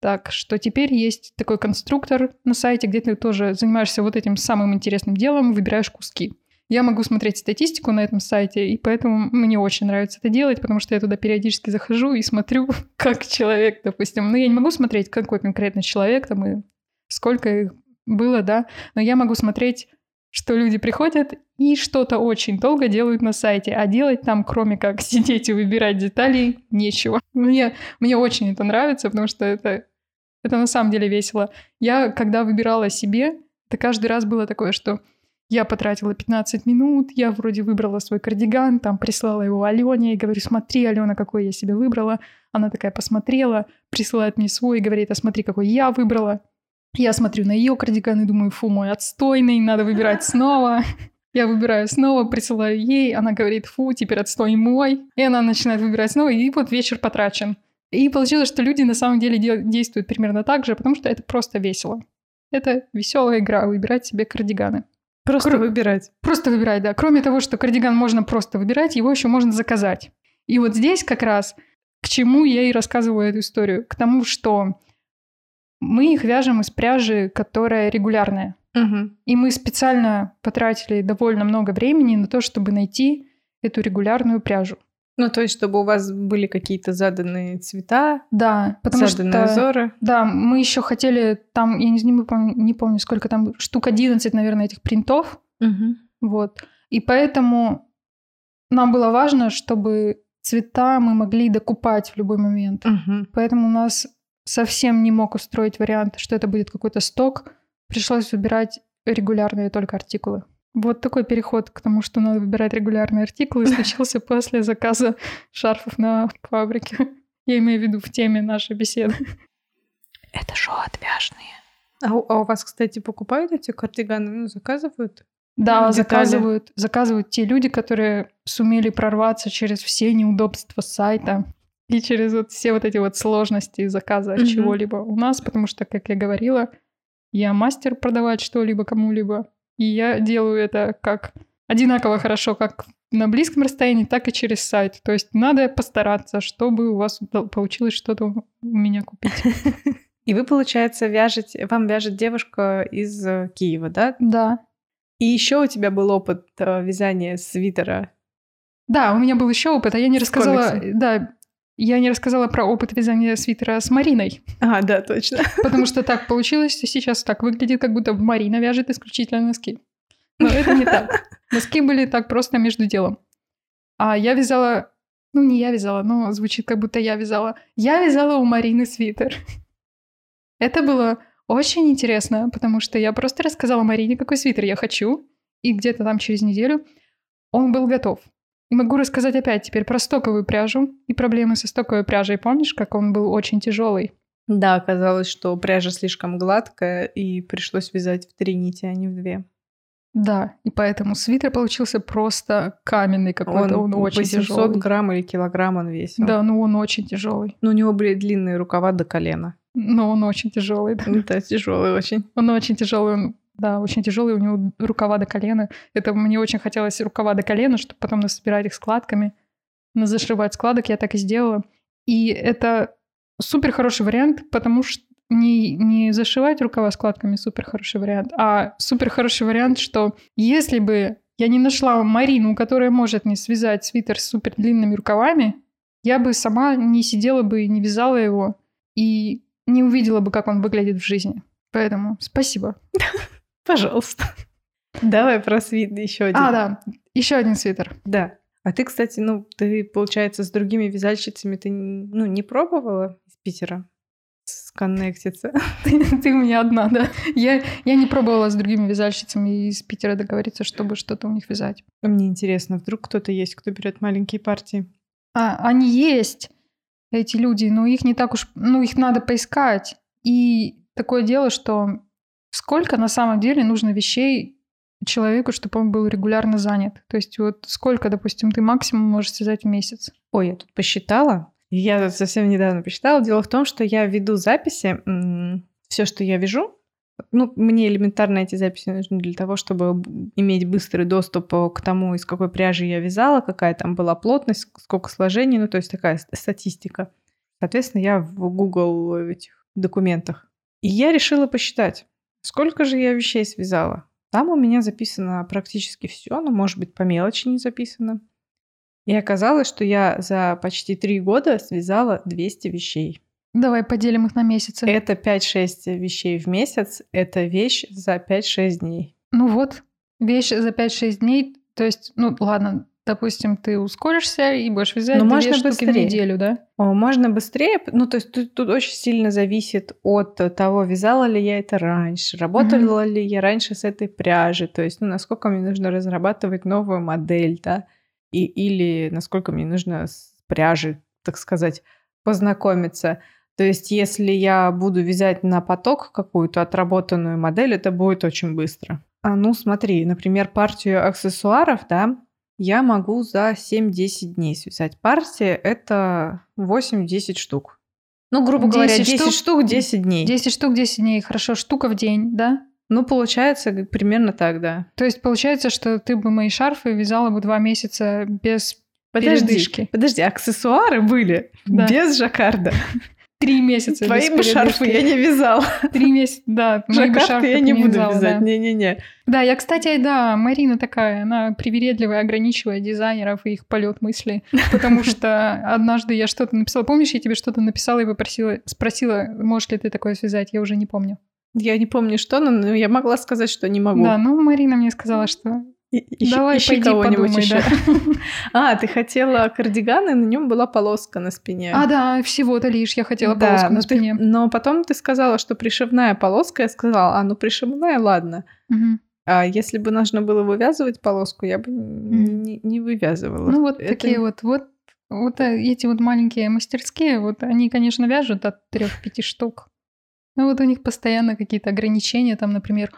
Так что теперь есть такой конструктор на сайте, где ты тоже занимаешься вот этим самым интересным делом, выбираешь куски. Я могу смотреть статистику на этом сайте, и поэтому мне очень нравится это делать, потому что я туда периодически захожу и смотрю, как человек, допустим. Ну, я не могу смотреть, какой конкретно человек там и сколько их было, да, но я могу смотреть, что люди приходят и что-то очень долго делают на сайте, а делать там, кроме как сидеть и выбирать детали, нечего. Мне, мне очень это нравится, потому что это, это на самом деле весело. Я, когда выбирала себе, это каждый раз было такое, что я потратила 15 минут, я вроде выбрала свой кардиган, там прислала его Алене и говорю, смотри, Алена, какой я себе выбрала. Она такая посмотрела, присылает мне свой и говорит, а смотри, какой я выбрала. Я смотрю на ее кардиган и думаю, фу, мой отстойный, надо выбирать снова. Я выбираю снова, присылаю ей, она говорит, фу, теперь отстой мой. И она начинает выбирать снова, и вот вечер потрачен. И получилось, что люди на самом деле действуют примерно так же, потому что это просто весело. Это веселая игра, выбирать себе кардиганы. Просто Кр... выбирать. Просто выбирать, да. Кроме того, что кардиган можно просто выбирать, его еще можно заказать. И вот здесь как раз к чему я и рассказываю эту историю. К тому, что мы их вяжем из пряжи, которая регулярная. Угу. И мы специально потратили довольно много времени на то, чтобы найти эту регулярную пряжу. Ну, то есть, чтобы у вас были какие-то заданные цвета, да, потому заданные что, узоры. Да, мы еще хотели там, я не, не, помню, не помню, сколько там, штук 11, наверное, этих принтов. Угу. Вот. И поэтому нам было важно, чтобы цвета мы могли докупать в любой момент. Угу. Поэтому у нас совсем не мог устроить вариант, что это будет какой-то сток. Пришлось выбирать регулярные только артикулы. Вот такой переход к тому, что надо выбирать регулярные артикулы, случился после заказа шарфов на фабрике. Я имею в виду в теме нашей беседы. Это шоу отвяжные. А, у- а у вас, кстати, покупают эти кардиганы? Ну, заказывают? Да, Детали. заказывают, заказывают те люди, которые сумели прорваться через все неудобства сайта и через вот все вот эти вот сложности заказа Мгм. чего-либо у нас, потому что, как я говорила, я мастер продавать что-либо кому-либо, и я делаю это как одинаково хорошо, как на близком расстоянии, так и через сайт. То есть надо постараться, чтобы у вас получилось что-то у меня купить. И вы, получается, вяжете, вам вяжет девушка из э, Киева, да? Да. И еще у тебя был опыт э, вязания свитера. Да, у меня был еще опыт, а я не рассказала. Да, я не рассказала про опыт вязания свитера с Мариной, А, да, точно. потому что так получилось, сейчас так выглядит, как будто Марина вяжет исключительно носки. Но это не так. Носки были так просто между делом. А я вязала, ну не я вязала, но звучит как будто я вязала. Я вязала у Марины свитер. Это было очень интересно, потому что я просто рассказала Марине, какой свитер я хочу, и где-то там через неделю он был готов. И могу рассказать опять теперь про стоковую пряжу и проблемы со стоковой пряжей. Помнишь, как он был очень тяжелый? Да, оказалось, что пряжа слишком гладкая, и пришлось вязать в три нити, а не в две. Да, и поэтому свитер получился просто каменный какой-то, он, очень 800 тяжелый. грамм или килограмм он весил. Да, ну он очень тяжелый. Но у него были длинные рукава до колена. Но он очень тяжелый. да. Это тяжелый очень. Он очень тяжелый, он, да, очень тяжелый, у него рукава до колена. Это мне очень хотелось рукава до колена, чтобы потом насобирать их складками, зашивать складок, я так и сделала. И это супер хороший вариант, потому что не, не зашивать рукава складками супер хороший вариант, а супер хороший вариант, что если бы я не нашла Марину, которая может мне связать свитер с супер длинными рукавами, я бы сама не сидела бы и не вязала его, и не увидела бы, как он выглядит в жизни. Поэтому спасибо. Пожалуйста. Давай про свит еще один. А, да, еще один свитер. Да. А ты, кстати, ну, ты, получается, с другими вязальщицами ты, ну, не пробовала из Питера сконнектиться? Ты, ты у меня одна, да. Я, я не пробовала с другими вязальщицами из Питера договориться, чтобы что-то у них вязать. Мне интересно, вдруг кто-то есть, кто берет маленькие партии? А, они есть, эти люди, но их не так уж... Ну, их надо поискать. И такое дело, что сколько на самом деле нужно вещей человеку, чтобы он был регулярно занят. То есть вот сколько, допустим, ты максимум можешь связать в месяц. Ой, я тут посчитала. Я совсем недавно посчитала. Дело в том, что я веду записи. Все, что я вяжу, ну, мне элементарно эти записи нужны для того, чтобы иметь быстрый доступ э, к тому, из какой пряжи я вязала, какая там была плотность, сколько сложений, ну, то есть такая ст- статистика. Соответственно, я в Google этих документах. И я решила посчитать, сколько же я вещей связала. Там у меня записано практически все, но, может быть, по мелочи не записано. И оказалось, что я за почти три года связала 200 вещей. Давай поделим их на месяцы. Это 5-6 вещей в месяц. Это вещь за 5-6 дней. Ну вот, вещь за 5-6 дней. То есть, ну ладно, допустим, ты ускоришься и будешь вязать Ну, две можно штуки в быстрее. неделю, да? Можно быстрее, ну то есть тут, тут очень сильно зависит от того, вязала ли я это раньше, работала ли я раньше с этой пряжей, то есть ну, насколько мне нужно разрабатывать новую модель, да, и, или насколько мне нужно с пряжей, так сказать, познакомиться. То есть если я буду вязать на поток какую-то отработанную модель, это будет очень быстро. А ну смотри, например, партию аксессуаров, да, я могу за 7-10 дней связать. Партия — это 8-10 штук. Ну, грубо говоря, 10 10 штук? штук, 10 дней. 10 штук, 10 дней. Хорошо, штука в день, да? Ну, получается примерно так, да. То есть получается, что ты бы мои шарфы вязала бы два месяца без передышки. подожди, аксессуары были Да. без жаккарда. Три месяца Твои бы шарфы я не вязала. Три месяца, да. мои бы Жаккард шарфы я не буду вязала, вязать. да. Не-не-не. Да, я, кстати, да, Марина такая, она привередливая, ограничивая дизайнеров и их полет мысли, потому что однажды я что-то написала, помнишь, я тебе что-то написала и попросила, спросила, можешь ли ты такое связать, я уже не помню. Я не помню, что, но- я могла сказать, что не могу. Да, ну Марина мне сказала, что И- ищи- давай ищи пойди кого-нибудь подумай, еще. да. А, ты хотела кардиган, и на нем была полоска на спине. А, да, всего-то лишь я хотела Да, полоску но на ты- спине. но потом ты сказала, что пришивная полоска. Я сказала, а, ну пришивная, ладно. Мгм. А если бы нужно было вывязывать полоску, я бы Мгм. не, не вывязывала. Ну вот Это- такие вот, вот, вот э, эти вот маленькие мастерские, вот они, конечно, вяжут от трех-пяти штук. Ну вот у них постоянно какие-то ограничения, там, например,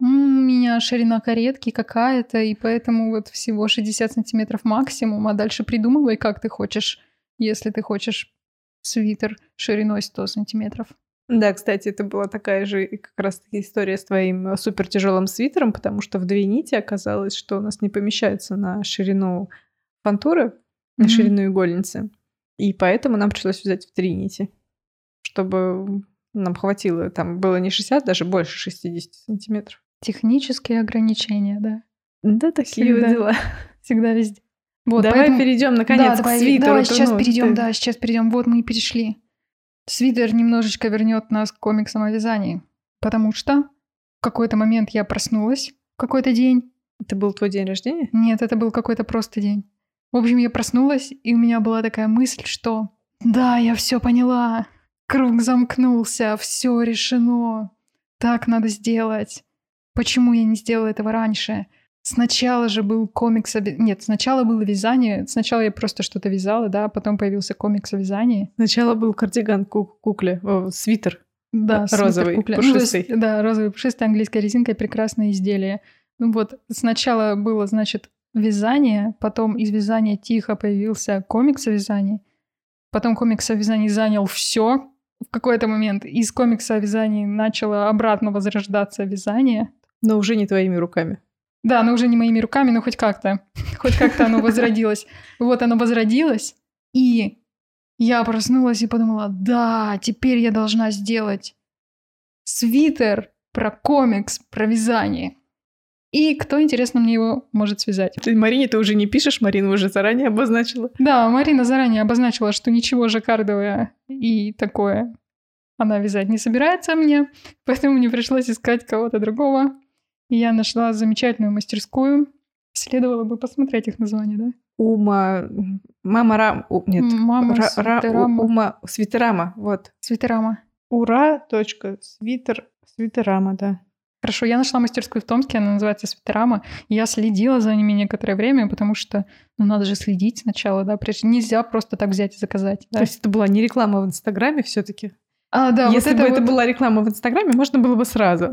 у меня ширина каретки какая-то, и поэтому вот всего 60 сантиметров максимум, а дальше придумывай, как ты хочешь, если ты хочешь свитер шириной 100 сантиметров. Да, кстати, это была такая же как раз-таки история с твоим э, супер тяжелым свитером, потому что в две нити оказалось, что у нас не помещается на ширину фантуры, на mm-hmm. ширину игольницы. И поэтому нам пришлось взять в три нити, чтобы нам хватило. Там было не 60, даже больше 60 сантиметров. Технические ограничения, да. Да, такие Всегда. дела. Всегда везде. Вот, давай поэтому... перейдем наконец да, к давай, свитеру. Давай, сейчас ну, перейдем, ты... да, сейчас перейдем. Вот мы и перешли. Свитер немножечко вернет нас к комиксам о вязании. Потому что в какой-то момент я проснулась, в какой-то день. Это был твой день рождения? Нет, это был какой-то просто день. В общем, я проснулась, и у меня была такая мысль, что да, я все поняла. Круг замкнулся, все решено. Так надо сделать. Почему я не сделала этого раньше? Сначала же был комикс... Нет, сначала было вязание. Сначала я просто что-то вязала, да, потом появился комикс о вязании. Сначала был кардиган ку- кукле, о, свитер. Да, розовый, кукле. пушистый. Ну, да, розовый, пушистый, английская резинка, прекрасное изделие. Ну вот, сначала было, значит, вязание, потом из вязания тихо появился комикс о вязании, потом комикс о вязании занял все в какой-то момент. Из комикса о вязании начало обратно возрождаться вязание. Но уже не твоими руками. Да, но уже не моими руками, но хоть как-то. Хоть как-то оно возродилось. Вот оно возродилось, и я проснулась и подумала, да, теперь я должна сделать свитер про комикс, про вязание. И кто, интересно, мне его может связать? Ты Марине ты уже не пишешь, Марина уже заранее обозначила. Да, Марина заранее обозначила, что ничего жаккардовое и такое она вязать не собирается мне, поэтому мне пришлось искать кого-то другого. И я нашла замечательную мастерскую. Следовало бы посмотреть их название, да? Ума... Мама Рам... Нет. Мама Ра... Свитерама. Ума... Свитерама, вот. Свитерама. Ура. Точка. Свитер. Свитерама, да. Хорошо, я нашла мастерскую в Томске, она называется Свитерама. Я следила за ними некоторое время, потому что ну, надо же следить сначала, да, прежде нельзя просто так взять и заказать. Да? То есть это была не реклама в Инстаграме все таки А, да. Если вот бы это, это вот... была реклама в Инстаграме, можно было бы сразу.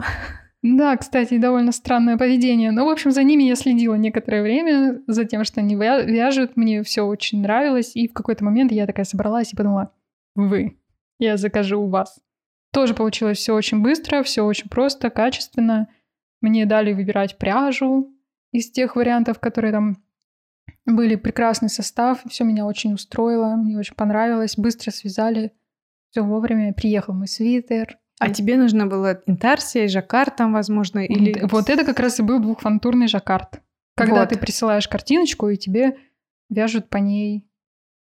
Да, кстати, довольно странное поведение. Но, в общем, за ними я следила некоторое время, за тем, что они вяжут. Мне все очень нравилось. И в какой-то момент я такая собралась и подумала, вы, я закажу у вас. Тоже получилось все очень быстро, все очень просто, качественно. Мне дали выбирать пряжу из тех вариантов, которые там были. Прекрасный состав, все меня очень устроило, мне очень понравилось. Быстро связали, все вовремя. Приехал мой свитер, а тебе нужна была интарсия, жаккард там, возможно, или... Вот это как раз и был двухфантурный жаккард. Когда вот. ты присылаешь картиночку, и тебе вяжут по ней.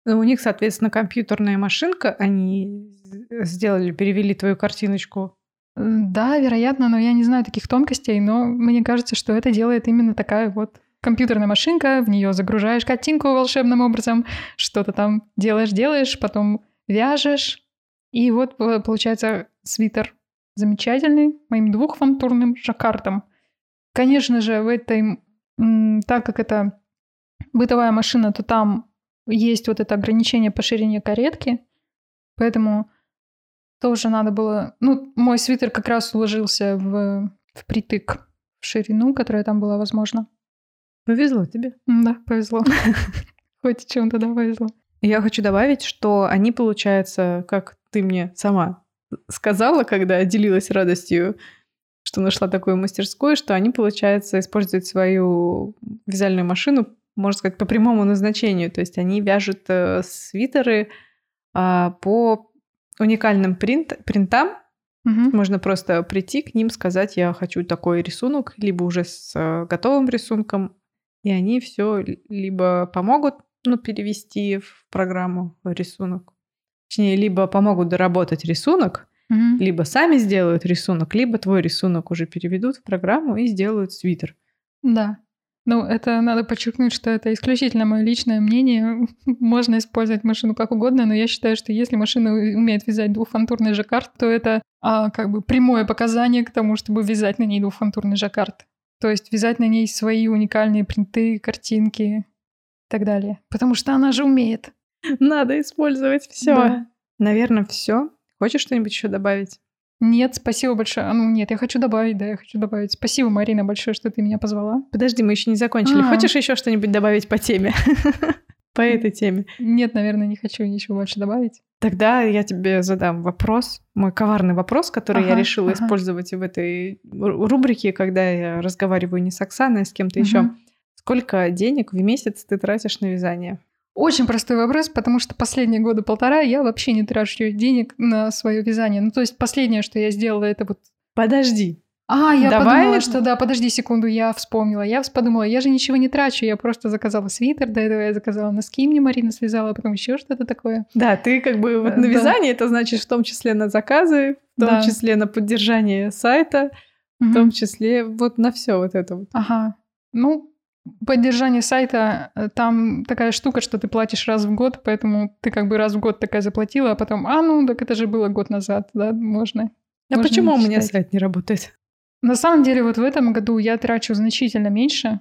Ну, у них, соответственно, компьютерная машинка, они сделали, перевели твою картиночку. Да, вероятно, но я не знаю таких тонкостей, но мне кажется, что это делает именно такая вот компьютерная машинка, в нее загружаешь картинку волшебным образом, что-то там делаешь, делаешь, потом вяжешь, и вот получается свитер замечательный, моим двухфантурным жаккартом. Конечно же, в этой, так как это бытовая машина, то там есть вот это ограничение по ширине каретки, поэтому тоже надо было... Ну, мой свитер как раз уложился в, в притык в ширину, которая там была возможна. Повезло тебе. Да, повезло. Хоть чем-то, да, повезло. Я хочу добавить, что они, получается, как ты мне сама сказала, когда делилась радостью, что нашла такую мастерскую, что они, получается, используют свою вязальную машину, можно сказать, по прямому назначению. То есть они вяжут э, свитеры э, по уникальным принт, принтам. Угу. Можно просто прийти к ним, сказать, я хочу такой рисунок, либо уже с э, готовым рисунком, и они все либо помогут ну, перевести в программу рисунок, Точнее, либо помогут доработать рисунок, угу. либо сами сделают рисунок, либо твой рисунок уже переведут в программу и сделают свитер. Да. Ну, это надо подчеркнуть, что это исключительно мое личное мнение. Можно использовать машину как угодно, но я считаю, что если машина умеет вязать двухфантурный жаккард, то это а, как бы прямое показание к тому, чтобы вязать на ней двухфантурный жаккард. То есть вязать на ней свои уникальные принты, картинки и так далее. Потому что она же умеет. Надо использовать все. Да. Наверное, все. Хочешь что-нибудь еще добавить? Нет, спасибо большое. А, Ну, нет, я хочу добавить, да, я хочу добавить. Спасибо, Марина, большое, что ты меня позвала. Подожди, мы еще не закончили. А. Хочешь еще что-нибудь добавить по теме? По этой теме. Нет, наверное, не хочу ничего больше добавить. Тогда я тебе задам вопрос, мой коварный вопрос, который я Ага, решила ага. использовать в этой ру- рубрике, когда я разговариваю не с Оксаной, а с кем-то еще. Мгм. Сколько денег в месяц ты тратишь на вязание? Очень простой вопрос, потому что последние года полтора я вообще не трачу денег на свое вязание. Ну, то есть последнее, что я сделала, это вот... Подожди. А, я Давай- подумала, что да, подожди секунду, я вспомнила. Я подумала, я же ничего не трачу, я просто заказала свитер, до этого я заказала носки, мне Марина связала, а потом еще что-то такое. Да, ты как бы вот Э, на да. вязание это значит в том числе на заказы, в том Да. числе на поддержание сайта, в Мгм. том числе вот на все вот это вот. Ага. Ну, поддержание сайта, э, там такая штука, что ты платишь раз в год, поэтому ты как бы раз в год такая заплатила, а потом, а, ну, так это же было год назад, да, можно. А Можно почему у меня сайт не работает? На самом деле, вот в этом году я трачу значительно меньше.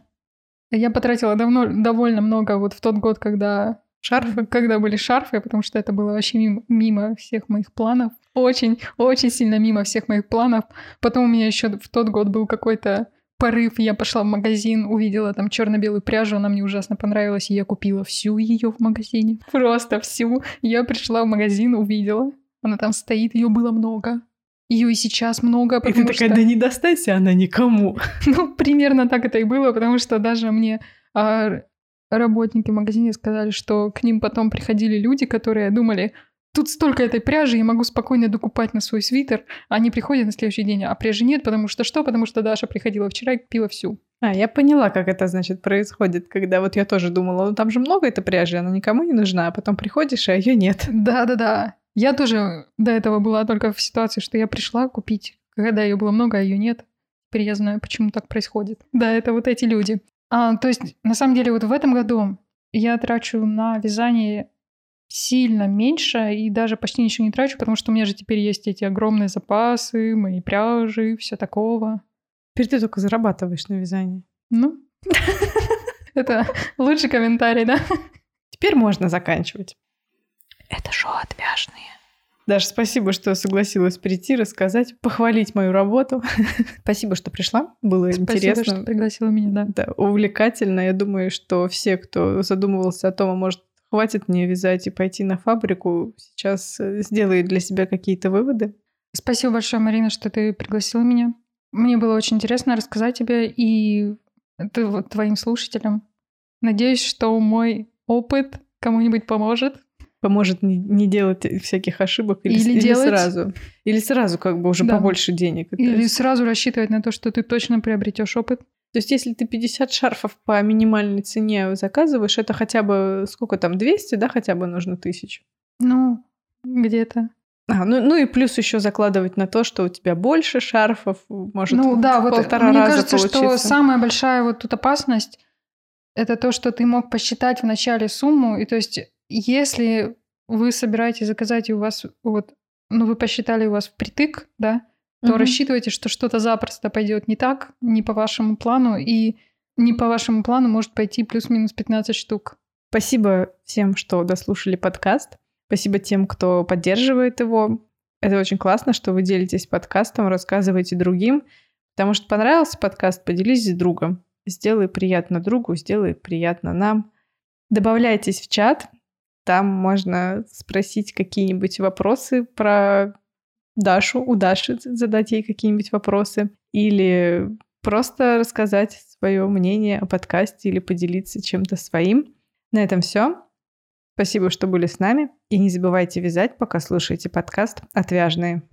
Я потратила давно, довольно много вот в тот год, когда Шарфы? когда были шарфы, потому что это было вообще мимо, мимо всех моих планов. Очень, очень сильно мимо всех моих планов. Потом у меня еще в тот год был какой-то порыв. Я пошла в магазин, увидела там черно-белую пряжу, она мне ужасно понравилась, и я купила всю ее в магазине. Просто всю. Я пришла в магазин, увидела. Она там стоит, ее было много. Ее и сейчас много, И ты потому такая, что... да не достайся она никому. Ну, примерно так это и было, потому что даже мне а, работники в магазине сказали, что к ним потом приходили люди, которые думали, тут столько этой пряжи, я могу спокойно докупать на свой свитер. А Они приходят на следующий день, а пряжи нет, потому что что? Потому что Даша приходила вчера и купила всю. А, я поняла, как это, значит, происходит, когда вот я тоже думала, ну там же много этой пряжи, она никому не нужна, а потом приходишь, а ее нет. Да-да-да. Я тоже до этого была только в ситуации, что я пришла купить, когда ее было много, а ее нет. Теперь я знаю, почему так происходит. Да, это вот эти люди. А, то есть, на самом деле, вот в этом году я трачу на вязание сильно меньше и даже почти ничего не трачу, потому что у меня же теперь есть эти огромные запасы, мои пряжи, все такого. Теперь ты только зарабатываешь на вязании. Ну, это лучший комментарий, да? Теперь можно заканчивать. Это шоу отвяжные. Даже спасибо, что согласилась прийти, рассказать, похвалить мою работу. спасибо, что пришла. Было Спасибо, интересно. что пригласила меня, да. Да, увлекательно. Я думаю, что все, кто задумывался о том, а может, хватит мне вязать и пойти на фабрику, сейчас э, сделает для себя какие-то выводы. Спасибо большое, Марина, что ты пригласила меня. Мне было очень интересно рассказать тебе и твоим слушателям. Надеюсь, что мой опыт кому-нибудь поможет. Поможет не, не делать всяких ошибок или, Или или делать- сразу. Или сразу как бы уже Да. побольше денег. Или есть- сразу рассчитывать на то, что ты точно приобретешь опыт. То есть, если ты 50 шарфов по минимальной цене заказываешь, это хотя бы сколько там, 200, да, хотя бы нужно тысяч. Ну, где-то. А, ну, ну и плюс еще закладывать на то, что у тебя больше шарфов, может, ну да, вот полтора мне раза кажется, что самая большая вот тут опасность это то, что ты мог посчитать в начале сумму, и то есть если вы собираетесь заказать и у вас вот, ну вы посчитали у вас впритык, да, то Мгм. рассчитывайте, что что-то запросто пойдет не так, не по вашему плану, и не по вашему плану может пойти плюс-минус 15 штук. Спасибо всем, что дослушали подкаст. Спасибо тем, кто поддерживает его. Это очень классно, что вы делитесь подкастом, рассказываете другим. Потому что понравился подкаст, поделись с другом. Сделай приятно другу, сделай приятно нам. Добавляйтесь в чат. Там можно спросить какие-нибудь вопросы про Дашу, у Даши задать ей какие-нибудь вопросы. Или просто рассказать свое мнение о подкасте или поделиться чем-то своим. На этом все. Спасибо, что были с нами. И не забывайте вязать, пока слушаете подкаст «Отвяжные».